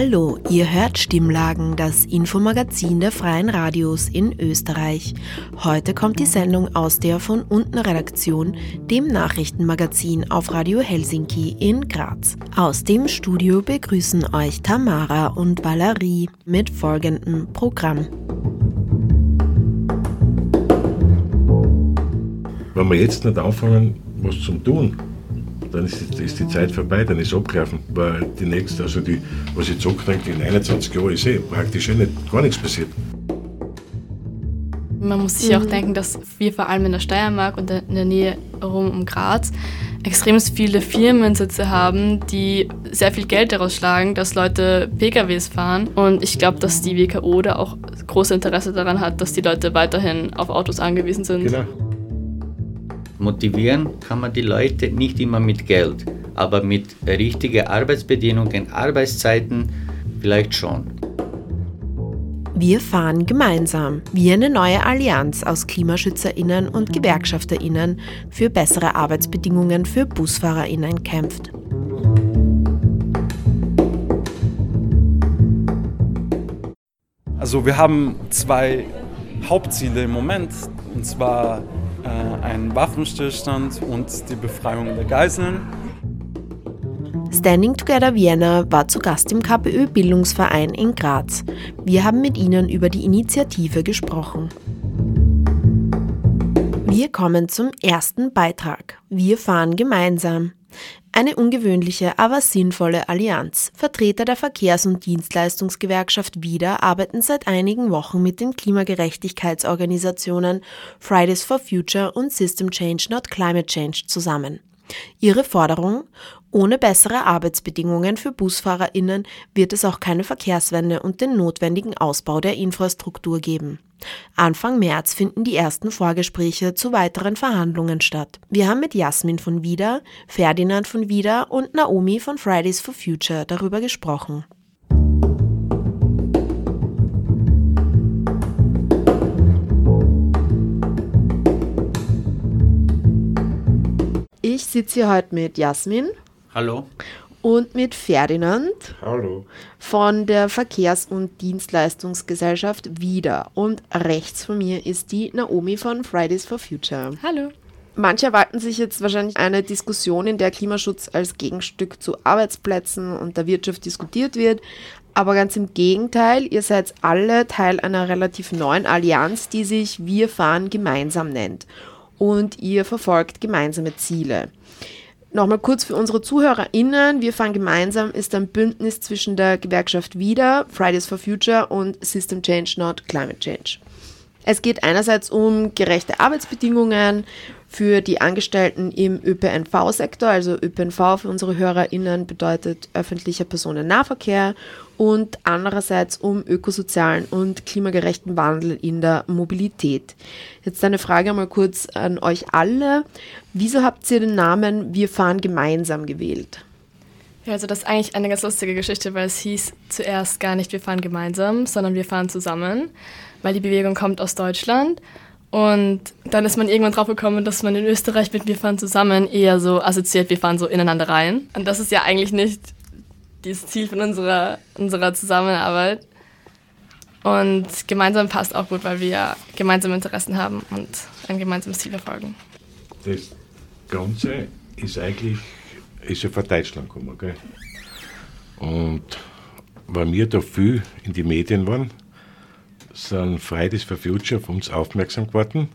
Hallo, ihr hört Stimmlagen, das Infomagazin der Freien Radios in Österreich. Heute kommt die Sendung aus der von unten Redaktion, dem Nachrichtenmagazin auf Radio Helsinki in Graz. Aus dem Studio begrüßen euch Tamara und Valerie mit folgendem Programm. Wenn wir jetzt nicht anfangen, was zu tun, dann ist, ist, die Zeit vorbei, dann ist abgelaufen. Weil die nächste, also die, was ich zurückdenke, in 21 Jahren ist eh praktisch eh nicht, gar nichts passiert. Man muss sich mhm. auch denken, dass wir vor allem in der Steiermark und in der Nähe rum um Graz extrem viele Firmensitze haben, die sehr viel Geld daraus schlagen, dass Leute PKWs fahren. Und ich glaube, dass die WKO da auch großes Interesse daran hat, dass die Leute weiterhin auf Autos angewiesen sind. Genau. Motivieren kann man die Leute nicht immer mit Geld, aber mit richtigen Arbeitsbedingungen, Arbeitszeiten vielleicht schon. Wir fahren gemeinsam, wie eine neue Allianz aus KlimaschützerInnen und GewerkschafterInnen für bessere Arbeitsbedingungen für BusfahrerInnen kämpft. Also wir haben zwei Hauptziele im Moment, und zwar einen Waffenstillstand und die Befreiung der Geiseln. Standing Together Vienna war zu Gast im KPÖ Bildungsverein in Graz. Wir haben mit ihnen über die Initiative gesprochen. Wir kommen zum ersten Beitrag. Wir fahren gemeinsam. Eine ungewöhnliche, aber sinnvolle Allianz. Vertreter der Verkehrs- und Dienstleistungsgewerkschaft WIDA arbeiten seit einigen Wochen mit den Klimagerechtigkeitsorganisationen Fridays for Future und System Change Not Climate Change zusammen. Ihre Forderung? Ohne bessere Arbeitsbedingungen für BusfahrerInnen wird es auch keine Verkehrswende und den notwendigen Ausbau der Infrastruktur geben. Anfang März finden die ersten Vorgespräche zu weiteren Verhandlungen statt. Wir haben mit Jasmin von Wieder, Ferdinand von Wieder und Naomi von Fridays for Future darüber gesprochen. Ich sitze hier heute mit Jasmin. Hallo und mit Ferdinand Hallo. von der Verkehrs- und Dienstleistungsgesellschaft wieder. Und rechts von mir ist die Naomi von Fridays for Future. Hallo. Manche erwarten sich jetzt wahrscheinlich eine Diskussion, in der Klimaschutz als Gegenstück zu Arbeitsplätzen und der Wirtschaft diskutiert wird. Aber ganz im Gegenteil, ihr seid alle Teil einer relativ neuen Allianz, die sich Wir fahren gemeinsam nennt. Und ihr verfolgt gemeinsame Ziele. Nochmal kurz für unsere ZuhörerInnen. Wir fahren gemeinsam ist ein Bündnis zwischen der Gewerkschaft WIDA, Fridays for Future und System Change, not Climate Change. Es geht einerseits um gerechte Arbeitsbedingungen, für die Angestellten im ÖPNV-Sektor. Also ÖPNV für unsere HörerInnen bedeutet öffentlicher Personennahverkehr und andererseits um ökosozialen und klimagerechten Wandel in der Mobilität. Jetzt eine Frage mal kurz an euch alle. Wieso habt ihr den Namen Wir fahren gemeinsam gewählt? Ja, also das ist eigentlich eine ganz lustige Geschichte, weil es hieß zuerst gar nicht Wir fahren gemeinsam, sondern Wir fahren zusammen, weil die Bewegung kommt aus Deutschland und dann ist man irgendwann drauf gekommen, dass man in Österreich mit Wir fahren zusammen eher so assoziiert, wir fahren so ineinander rein. Und das ist ja eigentlich nicht das Ziel von unserer, unserer Zusammenarbeit. Und gemeinsam passt auch gut, weil wir ja gemeinsame Interessen haben und ein gemeinsames Ziel verfolgen. Das Ganze ist eigentlich ist ja von Deutschland gekommen. Gell? Und weil wir da viel in die Medien waren, sind Fridays for Future auf uns aufmerksam geworden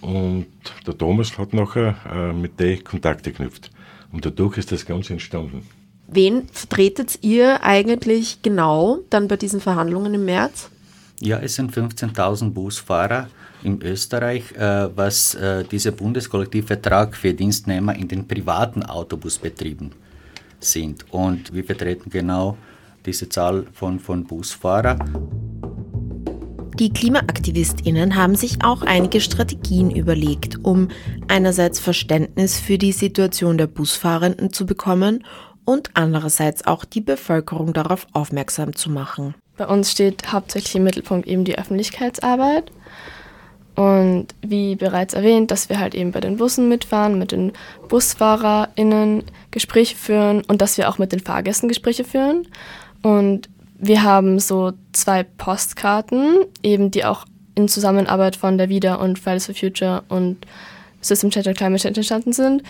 und der Thomas hat nachher äh, mit denen Kontakte geknüpft. Und dadurch ist das Ganze entstanden. Wen vertretet ihr eigentlich genau dann bei diesen Verhandlungen im März? Ja, es sind 15.000 Busfahrer in Österreich, äh, was äh, dieser Bundeskollektivvertrag für Dienstnehmer in den privaten Autobusbetrieben sind. Und wir vertreten genau diese Zahl von, von Busfahrern. Die KlimaaktivistInnen haben sich auch einige Strategien überlegt, um einerseits Verständnis für die Situation der Busfahrenden zu bekommen und andererseits auch die Bevölkerung darauf aufmerksam zu machen. Bei uns steht hauptsächlich im Mittelpunkt eben die Öffentlichkeitsarbeit. Und wie bereits erwähnt, dass wir halt eben bei den Bussen mitfahren, mit den BusfahrerInnen Gespräche führen und dass wir auch mit den Fahrgästen Gespräche führen. Und wir haben so zwei Postkarten, eben die auch in Zusammenarbeit von der WIDA und Fridays for Future und System Change and Climate Change entstanden sind,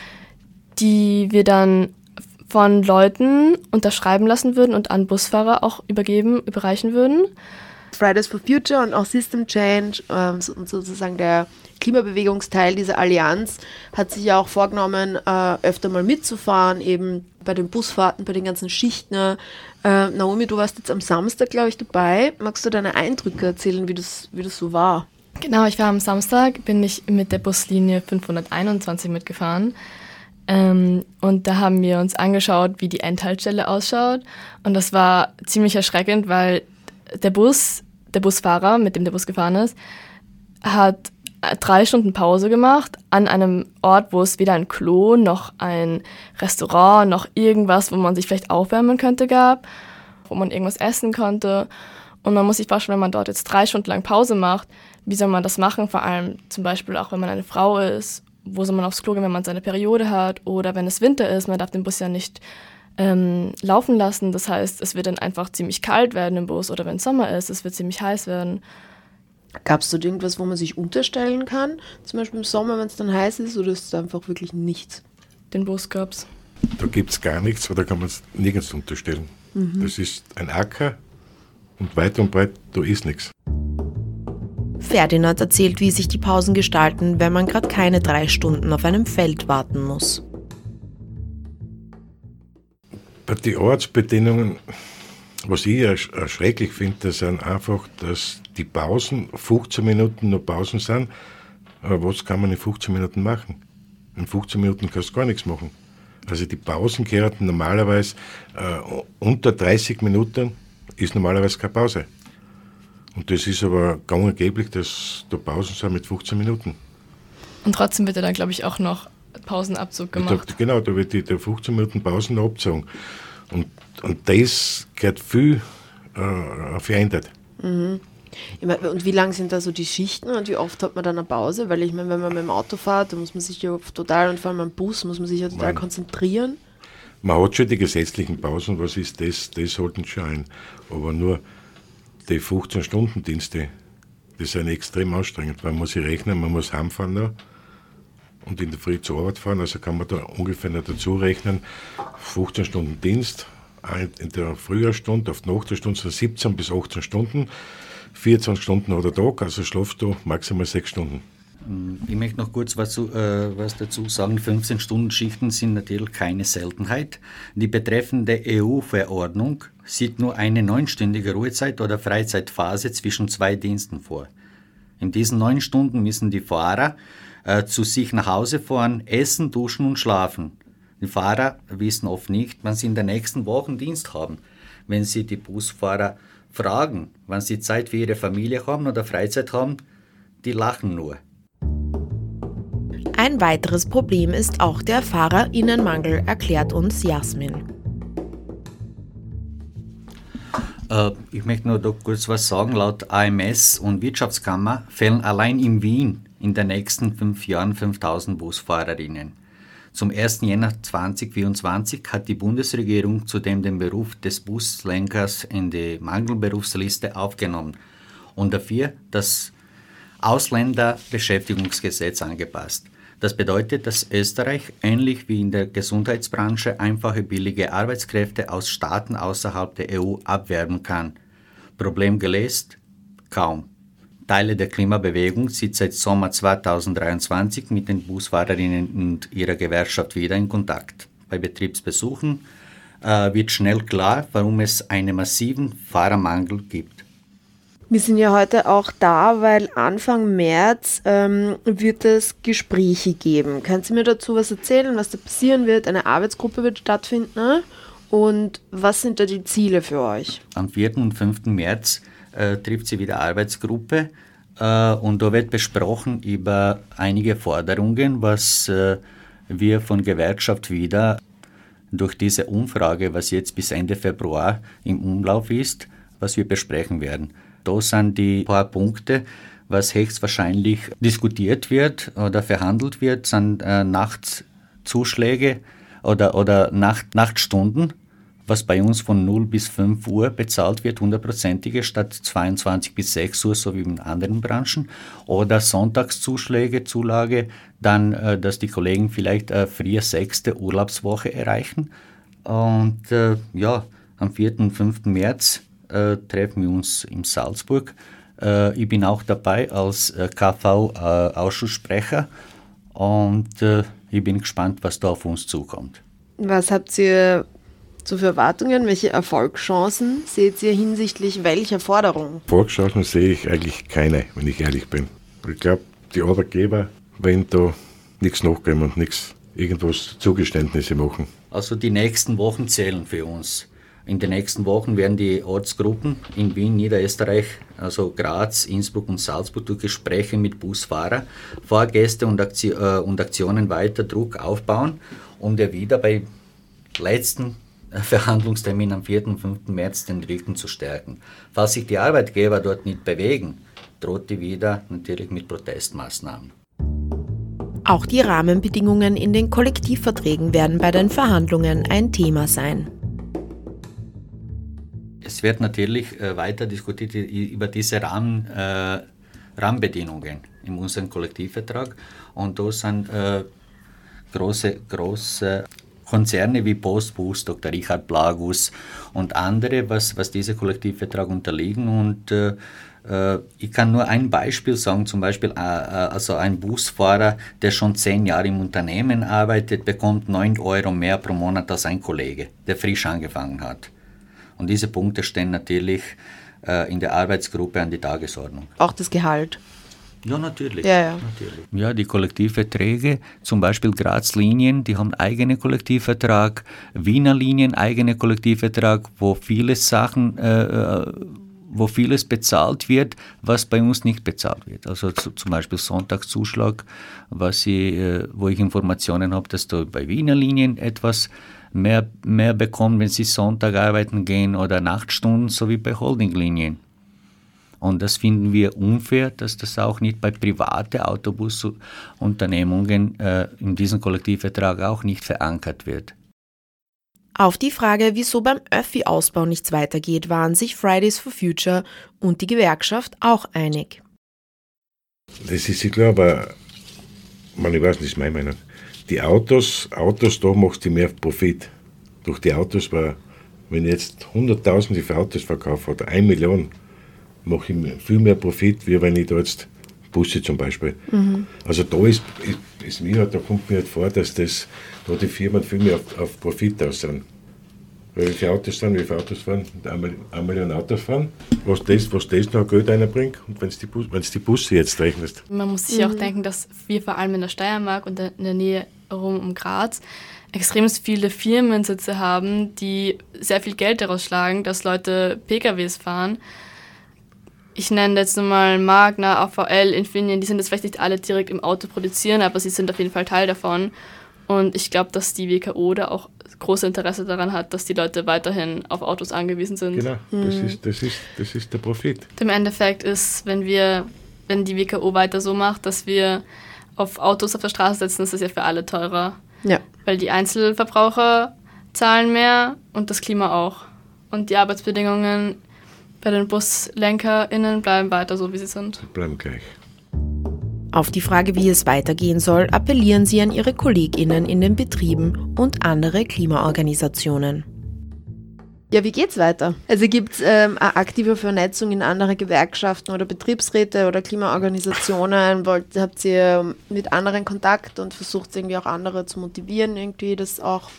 die wir dann von Leuten unterschreiben lassen würden und an Busfahrer auch übergeben, überreichen würden. Fridays for Future und auch System Change ähm, und sozusagen der Klimabewegungsteil dieser Allianz hat sich ja auch vorgenommen, äh, öfter mal mitzufahren, eben bei den Busfahrten, bei den ganzen Schichten. Äh, Naomi, du warst jetzt am Samstag, glaube ich, dabei. Magst du deine Eindrücke erzählen, wie das, wie das so war? Genau, ich war am Samstag, bin ich mit der Buslinie 521 mitgefahren. Ähm, und da haben wir uns angeschaut, wie die Endhaltestelle ausschaut. Und das war ziemlich erschreckend, weil der Bus, der Busfahrer, mit dem der Bus gefahren ist, hat drei Stunden Pause gemacht an einem Ort, wo es weder ein Klo noch ein Restaurant noch irgendwas, wo man sich vielleicht aufwärmen könnte, gab, wo man irgendwas essen konnte. Und man muss sich vorstellen, wenn man dort jetzt drei Stunden lang Pause macht, wie soll man das machen? Vor allem zum Beispiel auch, wenn man eine Frau ist wo soll man aufs Klo gehen, wenn man seine Periode hat oder wenn es Winter ist. Man darf den Bus ja nicht ähm, laufen lassen. Das heißt, es wird dann einfach ziemlich kalt werden im Bus oder wenn es Sommer ist, es wird ziemlich heiß werden. Gab es dort irgendwas, wo man sich unterstellen kann? Zum Beispiel im Sommer, wenn es dann heiß ist, oder ist es einfach wirklich nichts? Den Bus gab es. Da gibt es gar nichts, oder kann man es nirgends unterstellen. Mhm. Das ist ein Acker und weit und breit, da ist nichts. Ferdinand erzählt, wie sich die Pausen gestalten, wenn man gerade keine drei Stunden auf einem Feld warten muss. Bei den Ortsbedingungen, was ich erschrecklich finde, das sind einfach, dass die Pausen 15 Minuten nur Pausen sind. Aber was kann man in 15 Minuten machen? In 15 Minuten kannst du gar nichts machen. Also die Pausen gehören normalerweise äh, unter 30 Minuten ist normalerweise keine Pause. Und das ist aber gang und dass da Pausen sind mit 15 Minuten. Und trotzdem wird ja dann, glaube ich, auch noch Pausenabzug gemacht. Da, genau, da wird die, der 15 Minuten Pausen abgezogen. Und, und das gehört viel äh, verändert. Mhm. Und wie lang sind da so die Schichten und wie oft hat man dann eine Pause? Weil ich meine, wenn man mit dem Auto fährt, dann muss man sich ja total, und vor allem am Bus, muss man sich ja total man, konzentrieren. Man hat schon die gesetzlichen Pausen, was ist das? Das sollten schon ein. Aber nur die 15-Stunden-Dienste, die sind extrem anstrengend, man muss sich rechnen, man muss heimfahren noch und in der Früh zur Arbeit fahren, also kann man da ungefähr noch dazu rechnen, 15 Stunden Dienst, in der Frühjahrstunde, auf die Nachtstunde sind 17 bis 18 Stunden, 24 Stunden oder Tag, also schlafst du maximal 6 Stunden. Mm, ich möchte noch kurz was, äh, was dazu sagen. 15-Stunden-Schichten sind natürlich keine Seltenheit. Die betreffende EU-Verordnung sieht nur eine neunstündige Ruhezeit oder Freizeitphase zwischen zwei Diensten vor. In diesen neun Stunden müssen die Fahrer äh, zu sich nach Hause fahren, essen, duschen und schlafen. Die Fahrer wissen oft nicht, wann sie in der nächsten Woche Dienst haben. Wenn sie die Busfahrer fragen, wann sie Zeit für ihre Familie haben oder Freizeit haben, die lachen nur. Ein weiteres Problem ist auch der Fahrerinnenmangel, erklärt uns Jasmin. Äh, ich möchte nur kurz was sagen. Laut AMS und Wirtschaftskammer fehlen allein in Wien in den nächsten fünf Jahren 5000 Busfahrerinnen. Zum 1. Jänner 2024 hat die Bundesregierung zudem den Beruf des Buslenkers in die Mangelberufsliste aufgenommen und dafür das Ausländerbeschäftigungsgesetz angepasst. Das bedeutet, dass Österreich ähnlich wie in der Gesundheitsbranche einfache billige Arbeitskräfte aus Staaten außerhalb der EU abwerben kann. Problem gelöst? Kaum. Teile der Klimabewegung sind seit Sommer 2023 mit den Busfahrerinnen und ihrer Gewerkschaft wieder in Kontakt. Bei Betriebsbesuchen äh, wird schnell klar, warum es einen massiven Fahrermangel gibt. Wir sind ja heute auch da, weil Anfang März ähm, wird es Gespräche geben. Kannst du mir dazu was erzählen, was da passieren wird? Eine Arbeitsgruppe wird stattfinden. Ne? Und was sind da die Ziele für euch? Am 4. und 5. März äh, trifft sie wieder Arbeitsgruppe äh, und da wird besprochen über einige Forderungen, was äh, wir von Gewerkschaft wieder durch diese Umfrage, was jetzt bis Ende Februar im Umlauf ist, was wir besprechen werden. Da sind die paar Punkte, was höchstwahrscheinlich diskutiert wird oder verhandelt wird, sind äh, Nachtzuschläge oder, oder Nacht, Nachtstunden, was bei uns von 0 bis 5 Uhr bezahlt wird, hundertprozentige, statt 22 bis 6 Uhr, so wie in anderen Branchen. Oder Sonntagszuschläge, Zulage, dann, äh, dass die Kollegen vielleicht äh, früher sechste Urlaubswoche erreichen. Und äh, ja, am 4. und 5. März äh, treffen wir uns in Salzburg. Äh, ich bin auch dabei als äh, KV-Ausschusssprecher und ich bin gespannt, was da auf uns zukommt. Was habt ihr so für Erwartungen? Welche Erfolgschancen seht ihr hinsichtlich welcher Forderungen? Erfolgschancen sehe ich eigentlich keine, wenn ich ehrlich bin. Ich glaube, die Arbeitgeber werden da nichts nachgeben und nichts, irgendwas Zugeständnisse machen. Also die nächsten Wochen zählen für uns. In den nächsten Wochen werden die Ortsgruppen in Wien, Niederösterreich, also Graz, Innsbruck und Salzburg durch Gespräche mit Busfahrer, Fahrgäste und, äh, Aktionen weiter Druck aufbauen, um der wieder bei letzten Verhandlungstermin am 4. und 5. März den Rücken zu stärken. Falls sich die Arbeitgeber dort nicht bewegen, droht die wieder natürlich mit Protestmaßnahmen. Auch die Rahmenbedingungen in den Kollektivverträgen werden bei den Verhandlungen ein Thema sein. Es wird natürlich äh, weiter diskutiert über diese Rahmen, äh, Rahmenbedingungen in unserem Kollektivvertrag. Und da sind äh, große, große Konzerne wie Postbus, Dr. Richard Blagus und andere, was, was diese Kollektivvertrag unterliegen. Und äh, äh, ich kann nur ein Beispiel sagen, zum Beispiel äh, also ein Busfahrer, der schon zehn Jahre im Unternehmen arbeitet, bekommt 9 Euro mehr pro Monat als ein Kollege, der frisch angefangen hat. Und diese Punkte stehen natürlich äh, in der Arbeitsgruppe an die Tagesordnung. Auch das Gehalt. Ja, natürlich. Ja, ja. natürlich. Ja, die Kollektivverträge, zum Beispiel Graz-Linien, die haben eigenen Kollektivvertrag, Wiener Linien eigenen Kollektivvertrag, wo viele Sachen, äh, äh, wo vieles bezahlt wird, was bei uns nicht bezahlt wird. Also zu, zum Beispiel Sonntagszuschlag, was ich, äh, wo ich Informationen habe, dass da bei Wiener Linien etwas mehr, mehr bekommen, wenn sie Sonntag arbeiten gehen oder Nachtstunden, so wie bei Holdinglinien. Und das finden wir unfair, dass das auch nicht bei privaten Autobusunternehmungen äh, in diesem Kollektivvertrag auch nicht verankert wird. Auf die Frage, wieso beim Öffi-Ausbau nichts weitergeht, waren sich Fridays for Future und die Gewerkschaft auch einig. Das ist, ich glaube, man, ich weiß nicht, ist meine Meinung die Autos, Autos, da machst du mehr Profit. Durch die Autos war, wenn jetzt Hunderttausende für Autos verkaufe oder eine Million, mache ich viel mehr Profit, wie wenn ich da jetzt Busse zum Beispiel. Mhm. Also da ist, ist, ist mir, da kommt mir halt vor, dass das, da die Firmen viel mehr auf, auf Profit aus sind. Weil wie viele Autos sind, wie viele Autos fahren, eine Million Autos fahren, was das, was das noch Geld einbringt und wenn du die, Bus, die Busse jetzt rechnest. Man muss sich mhm. auch denken, dass wir vor allem in der Steiermark und in der Nähe rum um Graz extrem viele Firmensitze haben, die sehr viel Geld daraus schlagen, dass Leute PKWs fahren. Ich nenne jetzt nur mal Magna, AVL, Infineon, die sind jetzt vielleicht nicht alle direkt im Auto produzieren, aber sie sind auf jeden Fall Teil davon. Und ich glaube, dass die WKO da auch große Interesse daran hat, dass die Leute weiterhin auf Autos angewiesen sind. Genau, das, mhm. ist, das, ist, das ist der Profit. Im Endeffekt ist, wenn wir, wenn die WKO weiter so macht, dass wir auf Autos auf der Straße setzen, ist das ja für alle teurer. Ja. Weil die Einzelverbraucher zahlen mehr und das Klima auch. Und die Arbeitsbedingungen bei den BuslenkerInnen bleiben weiter so, wie sie sind. Bleiben gleich. Auf die Frage, wie es weitergehen soll, appellieren sie an ihre KollegInnen in den Betrieben und andere Klimaorganisationen. Ja, wie geht's weiter? Also gibt es ähm, eine aktive Vernetzung in andere Gewerkschaften oder Betriebsräte oder Klimaorganisationen? Wollt, habt ihr mit anderen Kontakt und versucht irgendwie auch andere zu motivieren, irgendwie das auch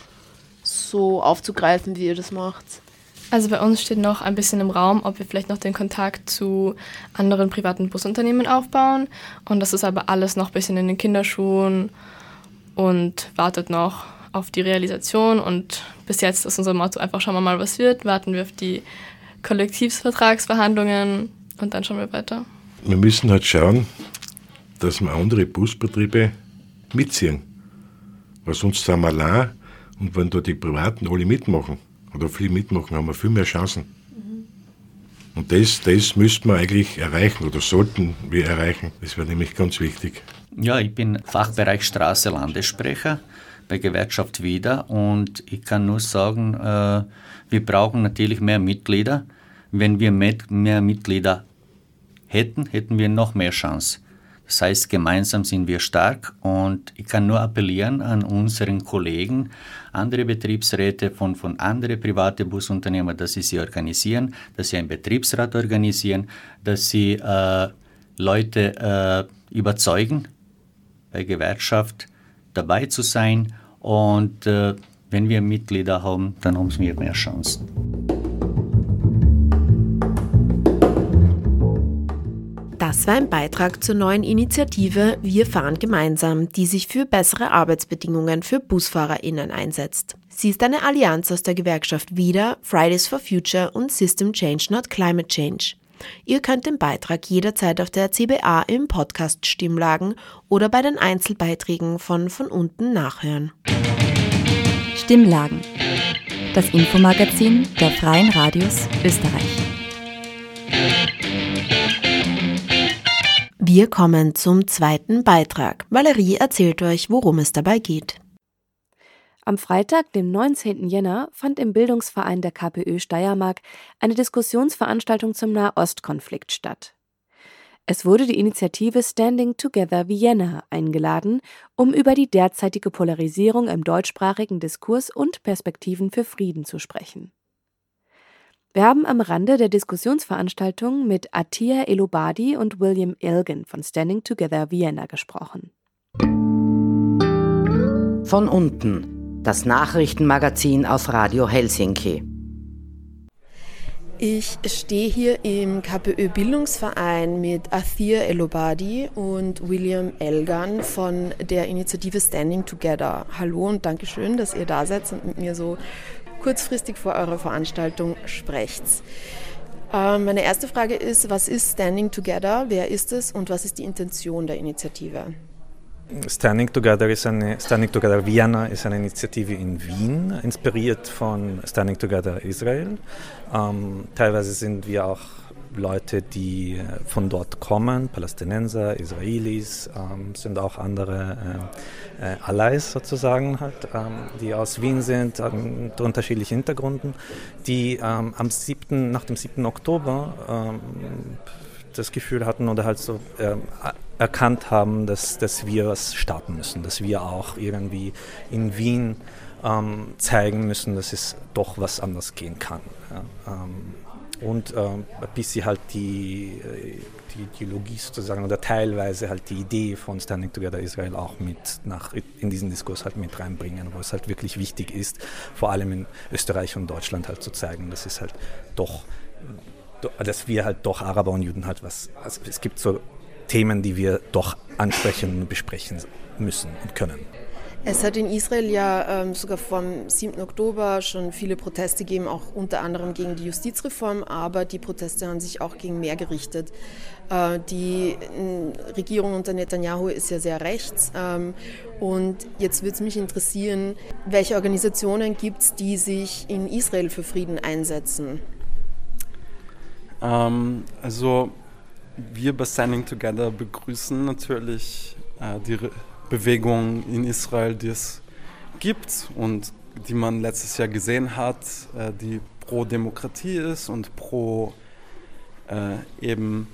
so aufzugreifen, wie ihr das macht? Also bei uns steht noch ein bisschen im Raum, ob wir vielleicht noch den Kontakt zu anderen privaten Busunternehmen aufbauen. Und das ist aber alles noch ein bisschen in den Kinderschuhen und wartet noch auf die Realisation. Und bis jetzt ist unser Motto einfach, schauen wir mal, was wird. Warten wir auf die Kollektivvertragsverhandlungen und dann schauen wir weiter. Wir müssen halt schauen, dass wir andere Busbetriebe mitziehen. Weil sonst sind wir allein und wenn da die Privaten alle mitmachen oder viel mitmachen, haben wir viel mehr Chancen. Und das, das müssten wir eigentlich erreichen oder sollten wir erreichen. Das wäre nämlich ganz wichtig. Ja, ich bin Fachbereich Straße Landessprecher bei Gewerkschaft Wieder und ich kann nur sagen, äh, wir brauchen natürlich mehr Mitglieder. Wenn wir mehr Mitglieder hätten, hätten wir noch mehr Chance. Das heißt, gemeinsam sind wir stark und ich kann nur appellieren an unseren Kollegen, andere Betriebsräte von, von anderen privaten Busunternehmern, dass sie sie organisieren, dass sie einen Betriebsrat organisieren, dass sie äh, Leute äh, überzeugen, bei Gewerkschaft dabei zu sein und äh, wenn wir Mitglieder haben, dann haben wir mehr Chancen. Das war ein Beitrag zur neuen Initiative Wir fahren gemeinsam, die sich für bessere Arbeitsbedingungen für BusfahrerInnen einsetzt. Sie ist eine Allianz aus der Gewerkschaft WIDA, Fridays for Future und System Change Not Climate Change. Ihr könnt den Beitrag jederzeit auf der CBA im Podcast Stimmlagen oder bei den Einzelbeiträgen von von unten nachhören. Stimmlagen. Das Infomagazin der Freien Radios Österreich. Wir kommen zum zweiten Beitrag. Valerie erzählt euch, worum es dabei geht. Am Freitag, dem 19. Jänner, fand im Bildungsverein der KPÖ Steiermark eine Diskussionsveranstaltung zum Nahostkonflikt statt. Es wurde die Initiative Standing Together Vienna eingeladen, um über die derzeitige Polarisierung im deutschsprachigen Diskurs und Perspektiven für Frieden zu sprechen. Wir haben am Rande der Diskussionsveranstaltung mit Atia Elobadi und William Ilgen von Standing Together Vienna gesprochen. Von unten, das Nachrichtenmagazin auf Radio Helsinki. Ich stehe hier im KPÖ Bildungsverein mit Athir Elobadi und William Elgan von der Initiative Standing Together. Hallo und Dankeschön, dass ihr da seid und mit mir so kurzfristig vor eurer Veranstaltung sprecht. Ähm, meine erste Frage ist, was ist Standing Together, wer ist es und was ist die Intention der Initiative? Standing Together ist eine Standing Together Vienna ist eine Initiative in Wien, inspiriert von Standing Together Israel. Ähm, teilweise sind wir auch Leute, die äh, von dort kommen, Palästinenser, Israelis, ähm, sind auch andere äh, äh, Allies sozusagen halt, ähm, die aus Wien sind, ähm, mit unterschiedlichen Hintergründen, die ähm, am 7., nach dem 7. Oktober ähm, das Gefühl hatten oder halt so äh, erkannt haben, dass, dass wir was starten müssen, dass wir auch irgendwie in Wien ähm, zeigen müssen, dass es doch was anders gehen kann. Ja, ähm, und äh, bis sie halt die, äh, die Ideologie sozusagen oder teilweise halt die Idee von Standing Together Israel auch mit nach, in diesen Diskurs halt mit reinbringen, wo es halt wirklich wichtig ist, vor allem in Österreich und Deutschland halt zu zeigen, dass es halt doch, dass wir halt doch Araber und Juden halt was, also es gibt so Themen, die wir doch ansprechen und besprechen müssen und können. Es hat in Israel ja ähm, sogar vom 7. Oktober schon viele Proteste gegeben, auch unter anderem gegen die Justizreform, aber die Proteste haben sich auch gegen mehr gerichtet. Äh, die äh, Regierung unter Netanyahu ist ja sehr rechts ähm, und jetzt würde es mich interessieren, welche Organisationen gibt es, die sich in Israel für Frieden einsetzen? Ähm, also wir bei Standing Together begrüßen natürlich äh, die Re Bewegung in Israel, die es gibt und die man letztes Jahr gesehen hat, äh, die pro Demokratie ist und pro äh, eben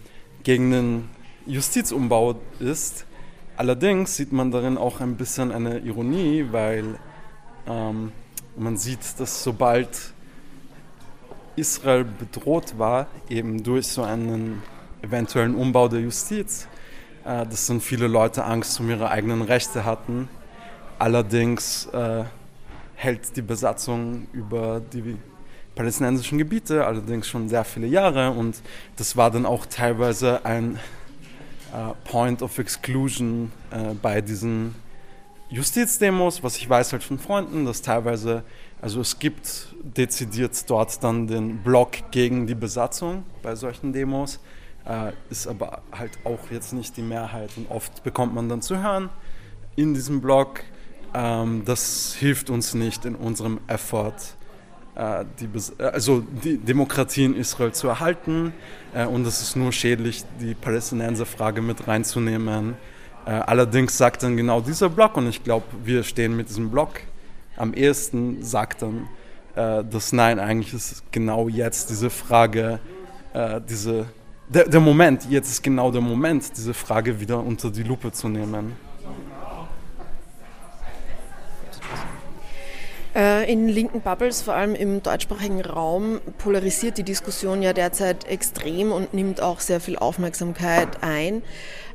gegen den Justizumbau ist. Allerdings sieht man darin auch ein bisschen eine Ironie, weil ähm, man sieht, dass sobald Israel bedroht war, eben durch so einen eventuellen Umbau der Justiz, äh, dass dann viele Leute Angst um ihre eigenen Rechte hatten. Allerdings äh, hält die Besatzung über die palästinensischen Gebiete allerdings schon sehr viele Jahre und das war dann auch teilweise ein äh, Point of Exclusion äh, bei diesen Justizdemos, was ich weiß halt von Freunden, dass teilweise Also es gibt dezidiert dort dann den Block gegen die Besatzung bei solchen Demos, äh, ist aber halt auch jetzt nicht die Mehrheit und oft bekommt man dann zu hören in diesem Block, ähm, das hilft uns nicht in unserem Effort, äh, die, also die Demokratie in Israel zu erhalten äh, und es ist nur schädlich, die Palästinenserfrage mit reinzunehmen. Äh, allerdings sagt dann genau dieser Block, und ich glaube, wir stehen mit diesem Block am ehesten, sagt dann, dass nein, eigentlich ist genau jetzt diese Frage, diese, der, der Moment, jetzt ist genau der Moment, diese Frage wieder unter die Lupe zu nehmen. Äh, in linken Bubbles, vor allem im deutschsprachigen Raum, polarisiert die Diskussion ja derzeit extrem und nimmt auch sehr viel Aufmerksamkeit ein.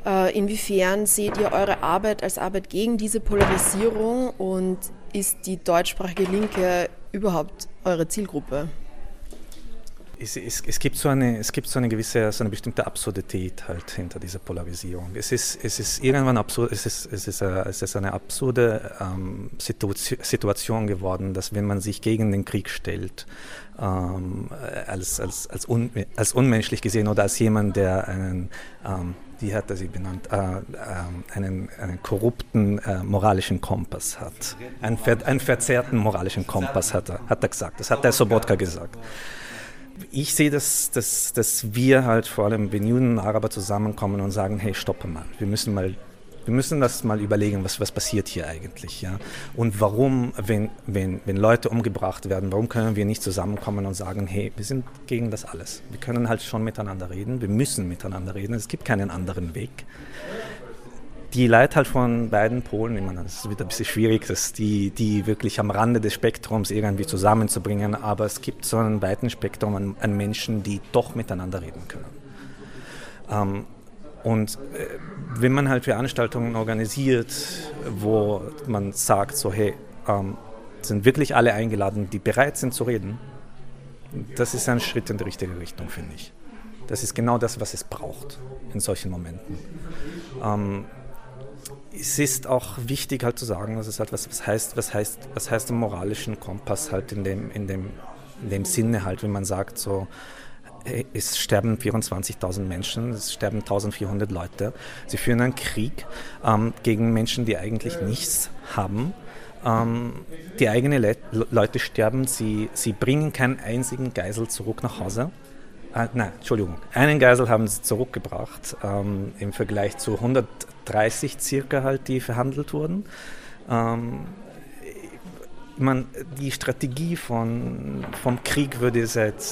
Äh, inwiefern seht ihr eure Arbeit als Arbeit gegen diese Polarisierung und ist die deutschsprachige Linke überhaupt eure Zielgruppe? Es, es, es, gibt so eine, es gibt so eine gewisse, so eine bestimmte Absurdität halt hinter dieser Polarisierung. Es ist, es ist irgendwann absurd, es ist, es ist, eine, es ist eine absurde ähm, Situation geworden, dass wenn man sich gegen den Krieg stellt, ähm, als, als, als, un, als unmenschlich gesehen oder als jemand, der einen, ähm, wie hat er sie benannt, äh, äh, einen, einen korrupten äh, moralischen Kompass hat. Einen, ver, einen verzerrten moralischen Kompass hat er, hat er gesagt. Das hat der Sobotka gesagt ich sehe das, dass, dass wir halt vor allem, wenn Juden und Araber zusammenkommen und sagen, hey, stoppe mal, wir müssen mal wir müssen das mal überlegen, was, was passiert hier eigentlich. Ja? Und warum, wenn, wenn, wenn Leute umgebracht werden, warum können wir nicht zusammenkommen und sagen, hey, wir sind gegen das alles. Wir können halt schon miteinander reden, wir müssen miteinander reden, es gibt keinen anderen Weg die Leute halt von beiden Polen, ich meine, das wird ein bisschen schwierig, dass die, die wirklich am Rande des Spektrums irgendwie zusammenzubringen, aber es gibt so einen weiten Spektrum an, an Menschen, die doch miteinander reden können. Ähm, und äh, wenn man halt Veranstaltungen organisiert, wo man sagt, so hey, ähm, sind wirklich alle eingeladen, die bereit sind zu reden, das ist ein Schritt in die richtige Richtung, finde ich. Das ist genau das, was es braucht in solchen Momenten. Ähm, es ist auch wichtig halt zu sagen, was es halt was, was heißt, was heißt, was heißt im moralischen Kompass halt in dem, in dem, in dem Sinne halt, wenn man sagt so, es sterben 24.000 Menschen, es sterben 1.400 Leute. Sie führen einen Krieg ähm, gegen Menschen, die eigentlich nichts haben. Ähm, die eigenen Le Leute sterben, sie, sie bringen keinen einzigen Geisel zurück nach Hause. Äh, nein, Entschuldigung, einen Geisel haben sie zurückgebracht ähm, im Vergleich zu 100 30 circa halt, die verhandelt wurden. Ähm, man, die Strategie von, vom Krieg würde seit,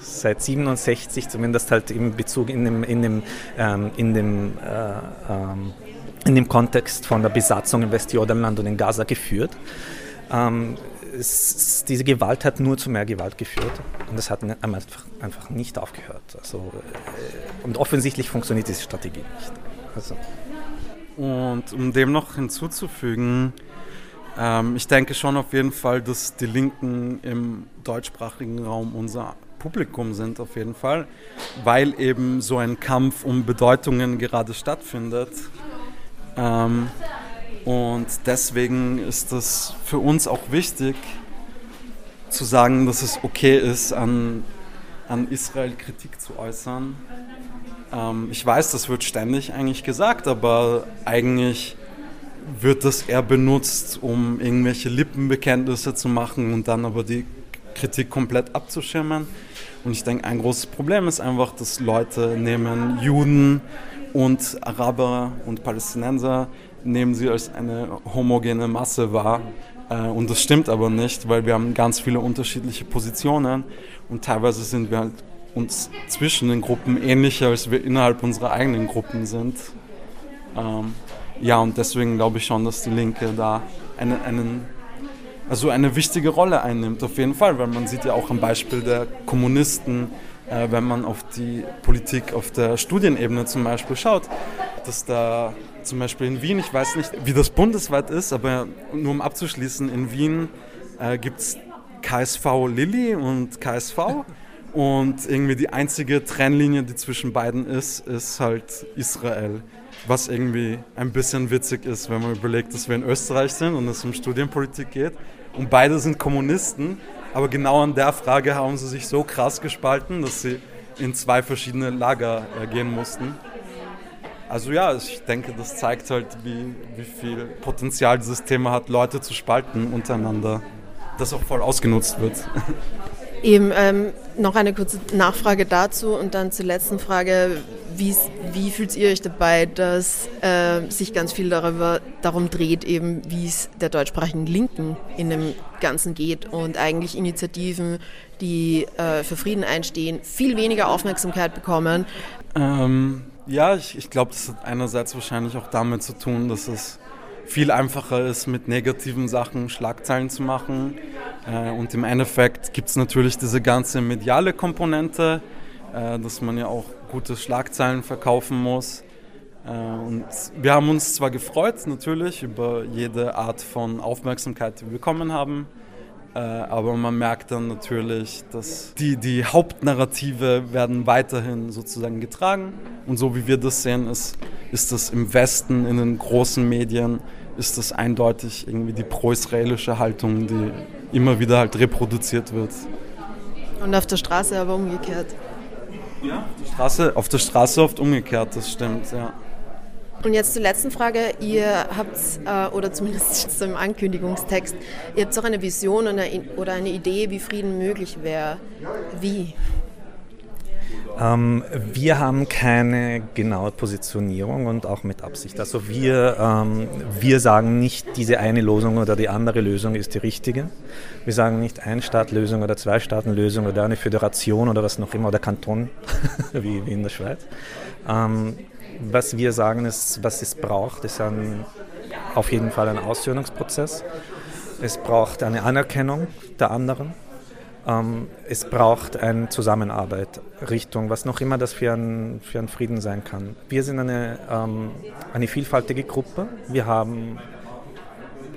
seit 67, zumindest halt im Bezug in dem, in dem, ähm, in dem, äh, ähm, in dem Kontext von der Besatzung im Westjordanland und in Gaza geführt. Ähm, es, diese Gewalt hat nur zu mehr Gewalt geführt und das hat einfach, einfach nicht aufgehört. Also, äh, und offensichtlich funktioniert diese Strategie nicht. Also. Und um dem noch hinzuzufügen, ähm, ich denke schon auf jeden Fall, dass die Linken im deutschsprachigen Raum unser Publikum sind, auf jeden Fall, weil eben so ein Kampf um Bedeutungen gerade stattfindet. Ähm, und deswegen ist es für uns auch wichtig zu sagen, dass es okay ist, an, an Israel Kritik zu äußern ähm, ich weiß, das wird ständig eigentlich gesagt, aber eigentlich wird das eher benutzt, um irgendwelche Lippenbekenntnisse zu machen und dann aber die Kritik komplett abzuschirmen. Und ich denke, ein großes Problem ist einfach, dass Leute nehmen Juden und Araber und Palästinenser, nehmen sie als eine homogene Masse wahr. Äh, und das stimmt aber nicht, weil wir haben ganz viele unterschiedliche Positionen und teilweise sind wir halt uns zwischen den Gruppen ähnlicher, als wir innerhalb unserer eigenen Gruppen sind. Ähm, ja, und deswegen glaube ich schon, dass die Linke da eine, einen, also eine wichtige Rolle einnimmt, auf jeden Fall, weil man sieht ja auch am Beispiel der Kommunisten, äh, wenn man auf die Politik auf der Studienebene zum Beispiel schaut, dass da zum Beispiel in Wien, ich weiß nicht, wie das bundesweit ist, aber nur um abzuschließen, in Wien äh, gibt es KSV Lilly und KSV Und irgendwie die einzige Trennlinie, die zwischen beiden ist, ist halt Israel. Was irgendwie ein bisschen witzig ist, wenn man überlegt, dass wir in Österreich sind und es um Studienpolitik geht. Und beide sind Kommunisten, aber genau an der Frage haben sie sich so krass gespalten, dass sie in zwei verschiedene Lager äh, gehen mussten. Also ja, ich denke, das zeigt halt, wie, wie viel Potenzial dieses Thema hat, Leute zu spalten untereinander, das auch voll ausgenutzt wird. Eben ähm, noch eine kurze Nachfrage dazu und dann zur letzten Frage. Wie, wie fühlt ihr euch dabei, dass äh, sich ganz viel darüber, darum dreht, eben wie es der deutschsprachigen Linken in dem Ganzen geht und eigentlich Initiativen, die äh, für Frieden einstehen, viel weniger Aufmerksamkeit bekommen? Ähm, ja, ich, ich glaube, das hat einerseits wahrscheinlich auch damit zu tun, dass es viel einfacher ist, mit negativen Sachen Schlagzeilen zu machen. Äh, und im Endeffekt gibt es natürlich diese ganze mediale Komponente, äh, dass man ja auch gute Schlagzeilen verkaufen muss. Äh, und wir haben uns zwar gefreut, natürlich, über jede Art von Aufmerksamkeit, die wir bekommen haben. Aber man merkt dann natürlich, dass die, die Hauptnarrative werden weiterhin sozusagen getragen. Und so wie wir das sehen, ist, ist das im Westen, in den großen Medien, ist das eindeutig irgendwie die pro-israelische Haltung, die immer wieder halt reproduziert wird. Und auf der Straße aber umgekehrt. Ja, auf der Straße, auf der Straße oft umgekehrt, das stimmt, ja. Und jetzt zur letzten Frage. Ihr habt, äh, oder zumindest zum Ankündigungstext, ihr habt auch eine Vision oder eine Idee, wie Frieden möglich wäre. Wie? Ähm, wir haben keine genaue Positionierung und auch mit Absicht. Also wir, ähm, wir sagen nicht, diese eine Lösung oder die andere Lösung ist die richtige. Wir sagen nicht Ein-Staat-Lösung oder Zwei-Staaten-Lösung oder eine Föderation oder was noch immer oder Kanton, wie, wie in der Schweiz. Ähm, was wir sagen ist, was es braucht, ist ein, auf jeden Fall ein Ausführungsprozess. Es braucht eine Anerkennung der anderen. Ähm, es braucht eine Zusammenarbeit, Richtung, was noch immer das für ein, für ein Frieden sein kann. Wir sind eine, ähm, eine vielfältige Gruppe. Wir haben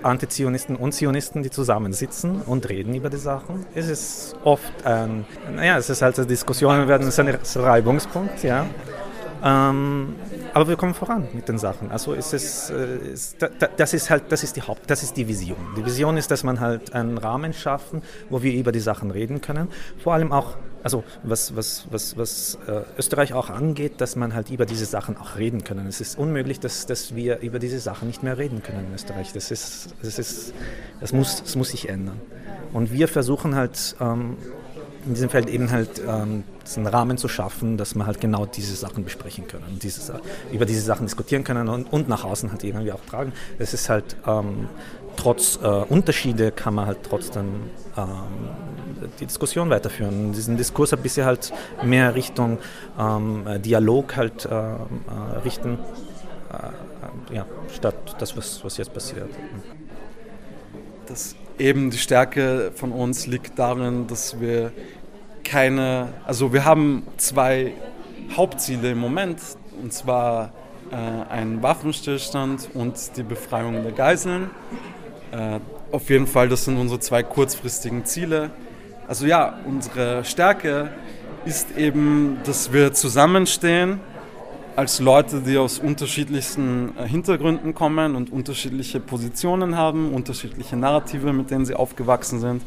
Antizionisten und Zionisten, die zusammensitzen und reden über die Sachen. Es ist oft ein, naja, es ist halt eine Diskussion, werden es ein Reibungspunkt, ja. Ähm, aber wir kommen voran mit den Sachen. Also ist es, äh, ist, das ist halt, das ist die Haupt, das ist die Vision. Die Vision ist, dass man halt einen Rahmen schaffen, wo wir über die Sachen reden können. Vor allem auch, also was, was, was, was äh, Österreich auch angeht, dass man halt über diese Sachen auch reden können. Es ist unmöglich, dass, dass wir über diese Sachen nicht mehr reden können in Österreich. Das ist, das ist, das muss, das muss sich ändern. Und wir versuchen halt ähm, in diesem Feld eben halt ähm, einen Rahmen zu schaffen, dass wir halt genau diese Sachen besprechen können und dieses, über diese Sachen diskutieren können und, und nach außen halt irgendwie auch tragen. Es ist halt ähm, trotz äh, Unterschiede kann man halt trotzdem ähm, die Diskussion weiterführen. Diesen Diskurs ein bisschen halt mehr Richtung ähm, Dialog halt äh, äh, richten, äh, ja, statt das, was, was jetzt passiert. Das eben die Stärke von uns liegt darin, dass wir keine, also wir haben zwei Hauptziele im Moment, und zwar äh, einen Waffenstillstand und die Befreiung der Geiseln. Äh, auf jeden Fall, das sind unsere zwei kurzfristigen Ziele. Also ja, unsere Stärke ist eben, dass wir zusammenstehen als Leute, die aus unterschiedlichsten äh, Hintergründen kommen und unterschiedliche Positionen haben, unterschiedliche Narrative, mit denen sie aufgewachsen sind.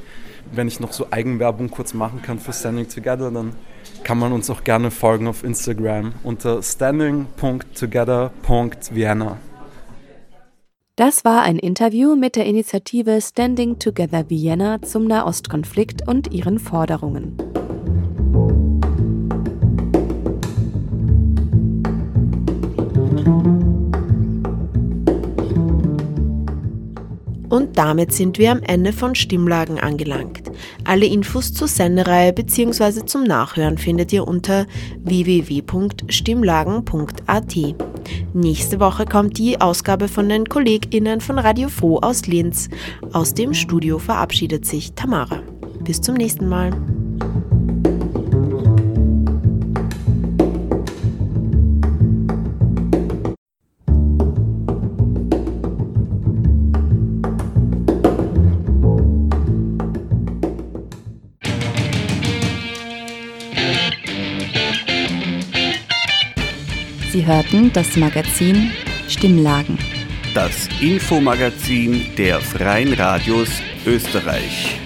Wenn ich noch so Eigenwerbung kurz machen kann für Standing Together, dann kann man uns auch gerne folgen auf Instagram unter standing.together.vienna. Das war ein Interview mit der Initiative Standing Together Vienna zum Nahostkonflikt und ihren Forderungen. Und damit sind wir am Ende von Stimmlagen angelangt. Alle Infos zur Sendereihe bzw. zum Nachhören findet ihr unter www.stimmlagen.at. Nächste Woche kommt die Ausgabe von den KollegInnen von Radio Froh aus Linz. Aus dem Studio verabschiedet sich Tamara. Bis zum nächsten Mal. Hörten das Magazin Stimmlagen. Das Infomagazin der Freien Radios Österreich.